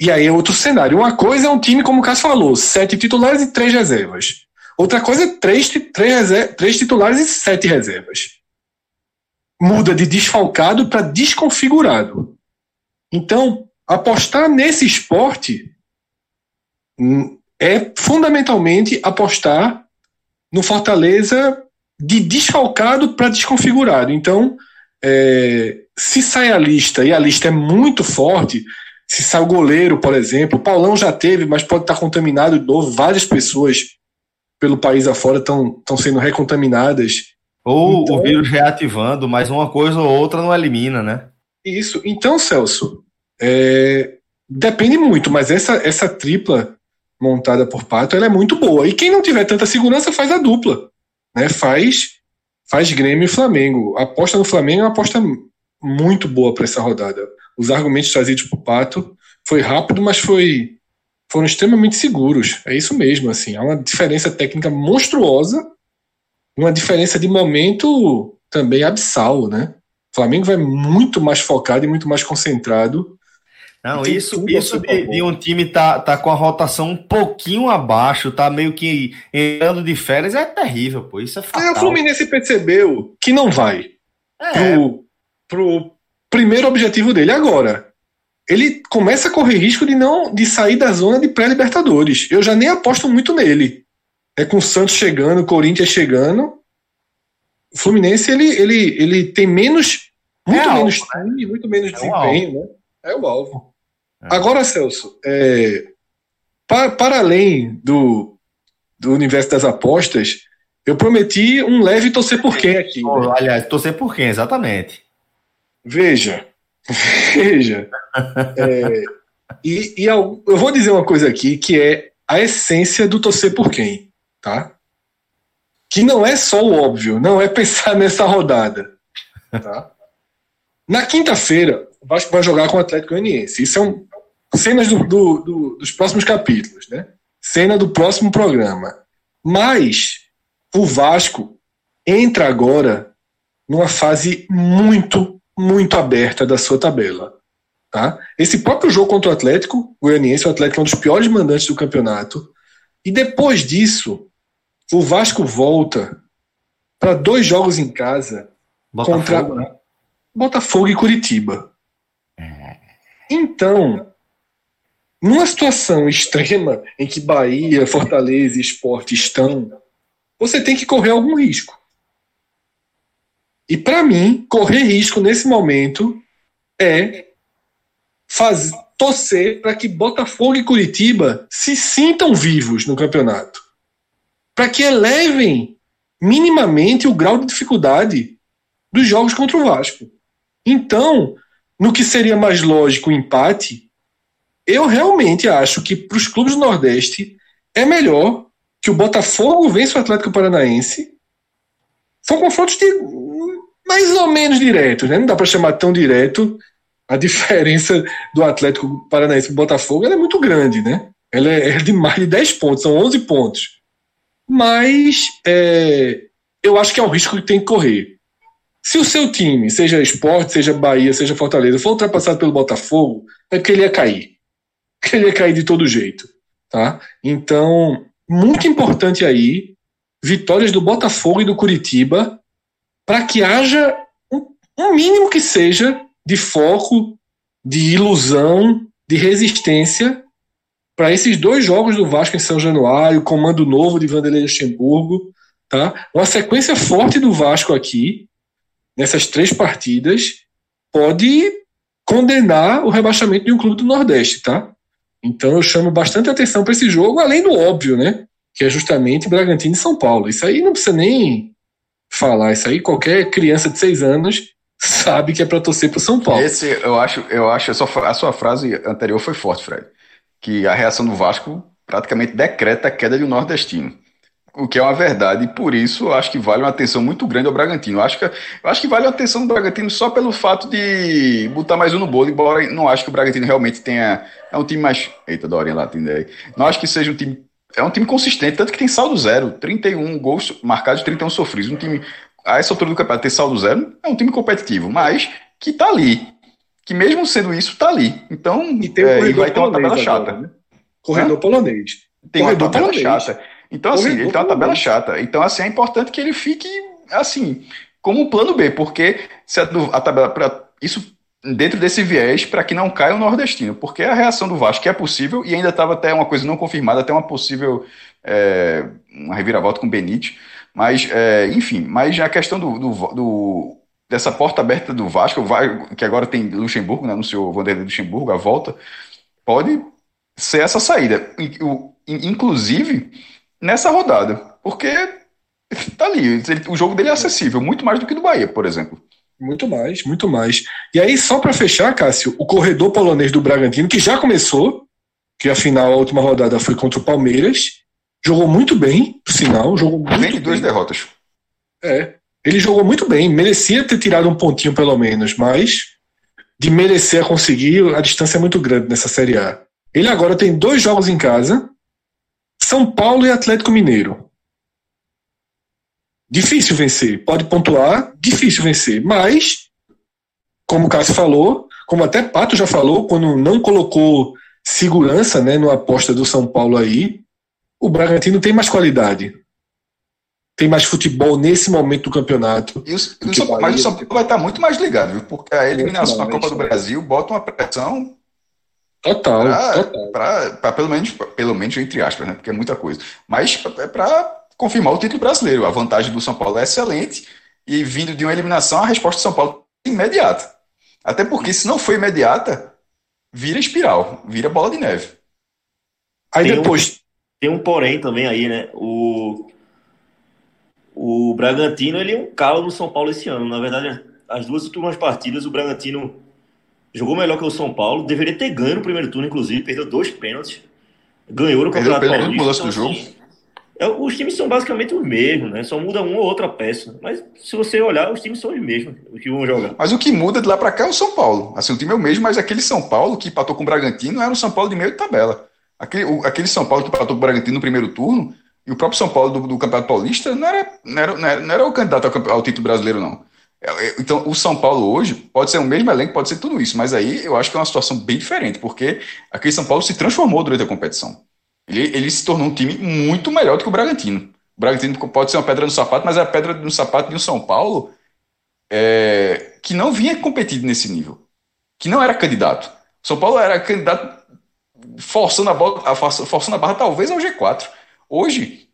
E aí é outro cenário. Uma coisa é um time, como o Cássio falou, sete titulares e três reservas. Outra coisa é três, três, três titulares e sete reservas. Muda de desfalcado para desconfigurado. Então, apostar nesse esporte hum, é fundamentalmente apostar no Fortaleza de desfalcado para desconfigurado. Então, é, se sai a lista e a lista é muito forte, se sai o goleiro, por exemplo, o Paulão já teve, mas pode estar contaminado de novo. Várias pessoas pelo país afora estão sendo recontaminadas. Ou então, o vírus reativando, mas uma coisa ou outra não elimina, né? Isso. Então, Celso, é, depende muito, mas essa, essa tripla montada por Pato ela é muito boa. E quem não tiver tanta segurança faz a dupla. Né? Faz, faz Grêmio e Flamengo. A aposta no Flamengo é uma aposta muito boa para essa rodada. Os argumentos trazidos por Pato foi rápido, mas foi foram extremamente seguros. É isso mesmo, assim. Há uma diferença técnica monstruosa, uma diferença de momento também abissal, né? O Flamengo vai muito mais focado e muito mais concentrado. Não, isso, isso de, de, um time tá, tá com a rotação um pouquinho abaixo, tá meio que entrando de férias, é terrível, pô. Isso é fatal. É, o Fluminense percebeu que não vai é. pro, pro primeiro objetivo dele agora ele começa a correr risco de não de sair da zona de pré-libertadores. Eu já nem aposto muito nele. É com o Santos chegando, o Corinthians chegando. O Fluminense ele, ele, ele tem menos muito é menos alvo, né? time, né? muito menos é desempenho, né? É o alvo. É. Agora, Celso, é, para, para além do, do universo das apostas, eu prometi um leve torcer por quem aqui. Né? Aliás, torcer por quem, exatamente. Veja, Veja. É, e, e eu vou dizer uma coisa aqui que é a essência do torcer por quem, tá? Que não é só o óbvio, não é pensar nessa rodada. Tá? Na quinta-feira, o Vasco vai jogar com o Atlético Goianiense. Isso é um, cenas do, do, do, dos próximos capítulos, né? Cena do próximo programa. Mas o Vasco entra agora numa fase muito muito aberta da sua tabela. Tá? Esse próprio jogo contra o Atlético Goianiense, o Atlético é um dos piores mandantes do campeonato. E depois disso, o Vasco volta para dois jogos em casa Botafogo, contra né? Botafogo e Curitiba. É. Então, numa situação extrema em que Bahia, Fortaleza e Esporte estão, você tem que correr algum risco. E para mim, correr risco nesse momento é faz, torcer para que Botafogo e Curitiba se sintam vivos no campeonato. Para que elevem minimamente o grau de dificuldade dos jogos contra o Vasco. Então, no que seria mais lógico o empate, eu realmente acho que para os clubes do Nordeste é melhor que o Botafogo vença o Atlético Paranaense. São confrontos de mais ou menos direto, né? Não dá para chamar tão direto. A diferença do Atlético Paranaense para o Botafogo é muito grande, né? Ela é, é, de mais de 10 pontos, são 11 pontos. Mas é, eu acho que é o risco que tem que correr. Se o seu time, seja Esporte, seja Bahia, seja Fortaleza, for ultrapassado pelo Botafogo, é porque ele ia cair. Porque ele ia cair de todo jeito. Tá? Então, muito importante aí, vitórias do Botafogo e do Curitiba para que haja um, um mínimo que seja de foco, de ilusão, de resistência para esses dois jogos do Vasco em São Januário, comando novo de Vanderlei Luxemburgo, tá? Uma sequência forte do Vasco aqui nessas três partidas pode condenar o rebaixamento de um clube do Nordeste, tá? Então eu chamo bastante atenção para esse jogo, além do óbvio, né? Que é justamente Bragantino e São Paulo. Isso aí não precisa nem falar isso aí, qualquer criança de seis anos sabe que é para torcer para São Paulo. Esse, eu acho, eu acho a sua, a sua frase anterior foi forte, Fred. Que a reação do Vasco praticamente decreta a queda um nordestino. O que é uma verdade, e por isso eu acho que vale uma atenção muito grande ao Bragantino. Eu acho que, eu acho que vale a atenção do Bragantino só pelo fato de botar mais um no bolo, embora não acho que o Bragantino realmente tenha. É um time mais. Eita, Dorinha lá, tem ideia. Não acho que seja um time é um time consistente, tanto que tem saldo zero, 31 gols marcados, 31 sofridos. Um time, a essa altura do campeonato, ter saldo zero é um time competitivo, mas que tá ali. Que mesmo sendo isso, tá ali. Então, e tem é, e vai ter uma tabela chata. Né? Corredor Hã? polonês. Tem Corredor uma tabela polonês. chata. Então, assim, ele tem uma tabela chata. Então, assim, é importante que ele fique, assim, como um plano B, porque se a, a tabela. Pra, isso dentro desse viés para que não caia o nordestino, porque a reação do Vasco é possível e ainda estava até uma coisa não confirmada, até uma possível é, uma reviravolta com o Benite, mas é, enfim, mas a questão do, do, do, dessa porta aberta do Vasco, que agora tem Luxemburgo, né, anunciou o Vanderlei Luxemburgo, a volta, pode ser essa saída, inclusive nessa rodada, porque tá ali, o jogo dele é acessível, muito mais do que do Bahia, por exemplo. Muito mais, muito mais. E aí, só para fechar, Cássio, o corredor polonês do Bragantino, que já começou, que afinal a última rodada foi contra o Palmeiras, jogou muito bem, por sinal, jogou muito Vem de duas derrotas. É, ele jogou muito bem, merecia ter tirado um pontinho pelo menos, mas de merecer a conseguir, a distância é muito grande nessa Série A. Ele agora tem dois jogos em casa, São Paulo e Atlético Mineiro. Difícil vencer. Pode pontuar, difícil vencer. Mas, como o Cássio falou, como até Pato já falou, quando não colocou segurança né, no aposta do São Paulo aí, o Bragantino tem mais qualidade. Tem mais futebol nesse momento do campeonato. O, o São, mas o São Paulo vai estar muito mais ligado, viu? Porque a eliminação na Copa do Brasil bota uma pressão Total, para pelo menos, pelo menos entre aspas, né? Porque é muita coisa. Mas é para confirmar o título brasileiro. A vantagem do São Paulo é excelente e vindo de uma eliminação, a resposta do São Paulo é imediata. Até porque, se não for imediata, vira espiral, vira bola de neve. Aí tem depois. Um, tem um porém também aí, né? O, o Bragantino ele é um calo no São Paulo esse ano. Na verdade, as duas últimas partidas, o Bragantino jogou melhor que o São Paulo. Deveria ter ganho no primeiro turno, inclusive, perdeu dois pênaltis. Ganhou no Campeonato Paulista. Então, do jogo. Assim, é, os times são basicamente os mesmos, né? Só muda uma ou outra peça. Mas se você olhar, os times são os mesmos, os que vão jogar. Mas o que muda de lá para cá é o São Paulo. Assim, o time é o mesmo, mas aquele São Paulo que empatou com o Bragantino era um São Paulo de meio de tabela. Aquele, o, aquele São Paulo que empatou com o Bragantino no primeiro turno, e o próprio São Paulo do, do Campeonato Paulista não era, não era, não era, não era o candidato ao, ao, título brasileiro, não. É, é, então, o São Paulo hoje pode ser o mesmo elenco, pode ser tudo isso, mas aí eu acho que é uma situação bem diferente, porque aquele São Paulo se transformou durante a competição. Ele, ele se tornou um time muito melhor do que o Bragantino. O Bragantino pode ser uma pedra no sapato, mas é a pedra no sapato de um São Paulo é, que não vinha competindo nesse nível, que não era candidato. São Paulo era candidato forçando a, bola, forçando a barra talvez ao G4. Hoje,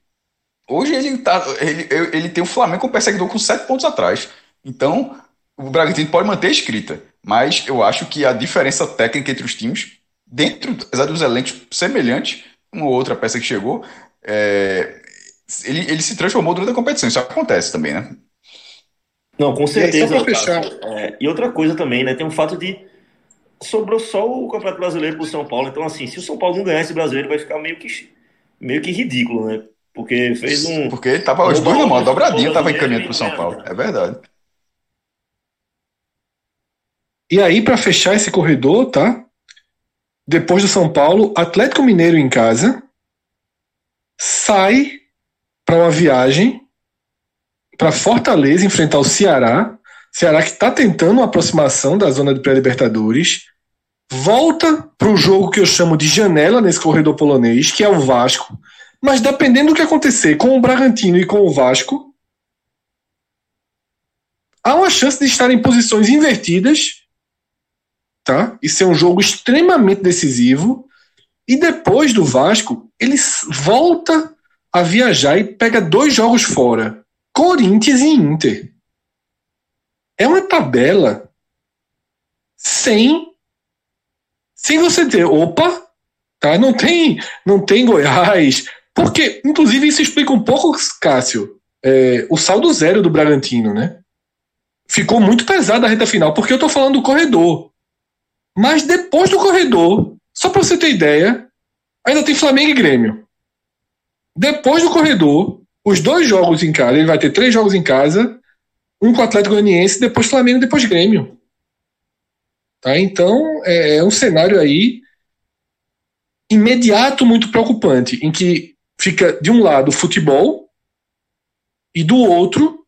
hoje ele, tá, ele, ele tem o Flamengo com perseguidor com sete pontos atrás. Então, o Bragantino pode manter a escrita, mas eu acho que a diferença técnica entre os times, dentro apesar dos elencos semelhantes, uma ou outra peça que chegou, é, ele, ele se transformou durante a competição. Isso acontece também, né? Não, com certeza. E, fechar... é, e outra coisa também, né? Tem um fato de. Sobrou só o Campeonato Brasileiro pro São Paulo. Então, assim, se o São Paulo não ganhar esse brasileiro, vai ficar meio que, meio que ridículo, né? Porque fez um. Porque tava os dois na mão, dobradinho tava encaminhando pro São Paulo. É verdade. E aí, para fechar esse corredor, tá? Depois do São Paulo, Atlético Mineiro em casa sai para uma viagem para Fortaleza enfrentar o Ceará. Ceará que está tentando uma aproximação da zona de pré-libertadores. Volta para o jogo que eu chamo de janela nesse corredor polonês, que é o Vasco. Mas dependendo do que acontecer com o Bragantino e com o Vasco, há uma chance de estar em posições invertidas, tá? E ser um jogo extremamente decisivo. E depois do Vasco, ele volta a viajar e pega dois jogos fora: Corinthians e Inter. É uma tabela sem sem você ter, opa, tá? Não tem, não tem Goiás, porque inclusive isso explica um pouco, Cássio, é, o saldo zero do Bragantino, né? Ficou muito pesado a reta final, porque eu tô falando do corredor. Mas depois do corredor, só para você ter ideia, ainda tem Flamengo e Grêmio. Depois do corredor, os dois jogos em casa, ele vai ter três jogos em casa, um com o Atlético Goianiense, depois Flamengo, depois Grêmio. Tá? Então, é, é um cenário aí imediato muito preocupante, em que fica de um lado futebol e do outro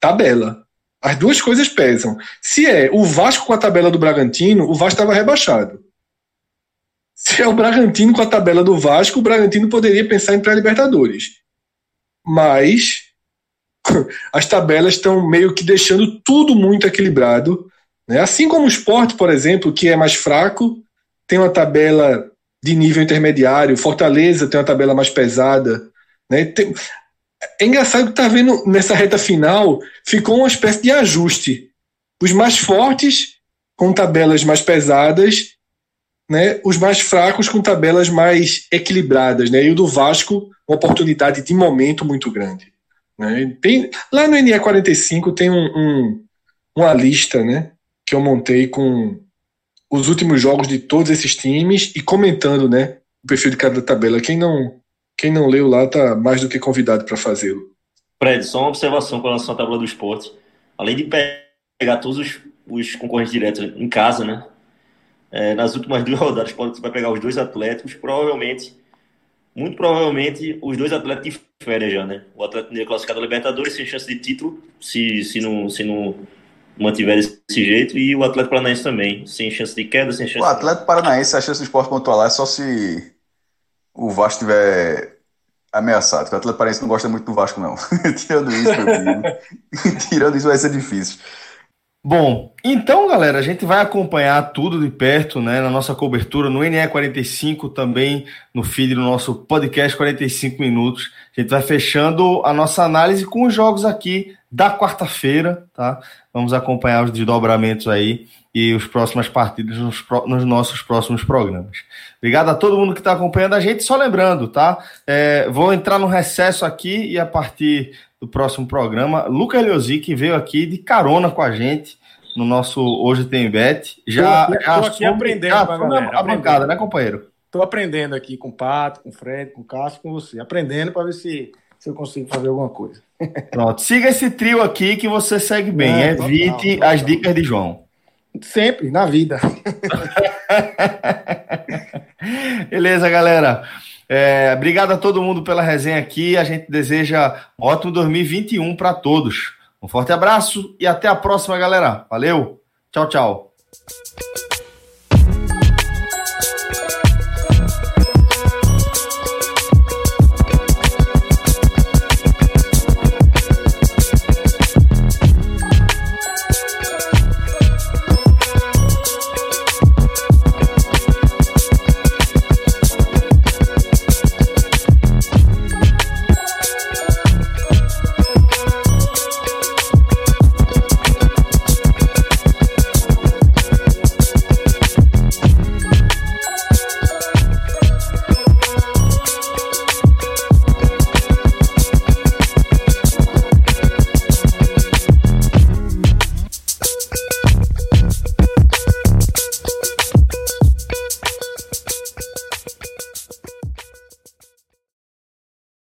tabela. As duas coisas pesam. Se é o Vasco com a tabela do Bragantino, o Vasco estava rebaixado. Se é o Bragantino com a tabela do Vasco, o Bragantino poderia pensar em pré-Libertadores. Mas as tabelas estão meio que deixando tudo muito equilibrado. Né? Assim como o esporte, por exemplo, que é mais fraco, tem uma tabela de nível intermediário, Fortaleza tem uma tabela mais pesada. Né? Tem... É engraçado que tá vendo nessa reta final, ficou uma espécie de ajuste. Os mais fortes com tabelas mais pesadas né, os mais fracos com tabelas mais equilibradas, né, e o do Vasco, uma oportunidade de momento muito grande. Né. Tem, lá no NE45 tem um, um, uma lista, né? Que eu montei com os últimos jogos de todos esses times e comentando, né? O perfil de cada tabela. Quem não, quem não leu lá tá mais do que convidado para fazê-lo. Fred, só uma observação com relação à tabela do esporte. Além de pegar todos os, os concorrentes diretos em casa, né? É, nas últimas duas rodadas, pode vai pegar os dois atléticos, provavelmente, muito provavelmente, os dois atletas de férias já, né? O Atlético Mineiro classificado a Libertadores sem chance de título, se, se, não, se não mantiver desse jeito, e o Atlético Paranaense também, sem chance de queda, sem chance... O Atlético Paranaense, a chance do esporte pontuar lá é só se o Vasco tiver ameaçado, porque o Atlético Paranaense não gosta muito do Vasco, não. Tirando isso, Tirando isso vai ser difícil. Bom, então, galera, a gente vai acompanhar tudo de perto, né, na nossa cobertura no NE45, também no feed do nosso podcast 45 minutos. A gente vai fechando a nossa análise com os jogos aqui da quarta-feira, tá? Vamos acompanhar os desdobramentos aí e os próximas partidas nos, nos nossos próximos programas. Obrigado a todo mundo que está acompanhando a gente. Só lembrando, tá? É, vou entrar no recesso aqui e a partir do próximo programa. Lucas Leozic veio aqui de carona com a gente no nosso Hoje Tem Bet. Já, tô, já aqui aprendendo já, a. A bancada, né, companheiro? Estou aprendendo aqui com o Pato, com o Fred, com o Cássio, com você. Aprendendo para ver se, se eu consigo fazer alguma coisa. Pronto. Siga esse trio aqui que você segue bem. É, Evite total, total. as dicas de João. Sempre, na vida. Beleza, galera. É, obrigado a todo mundo pela resenha aqui. A gente deseja um ótimo 2021 para todos. Um forte abraço e até a próxima, galera. Valeu. Tchau, tchau.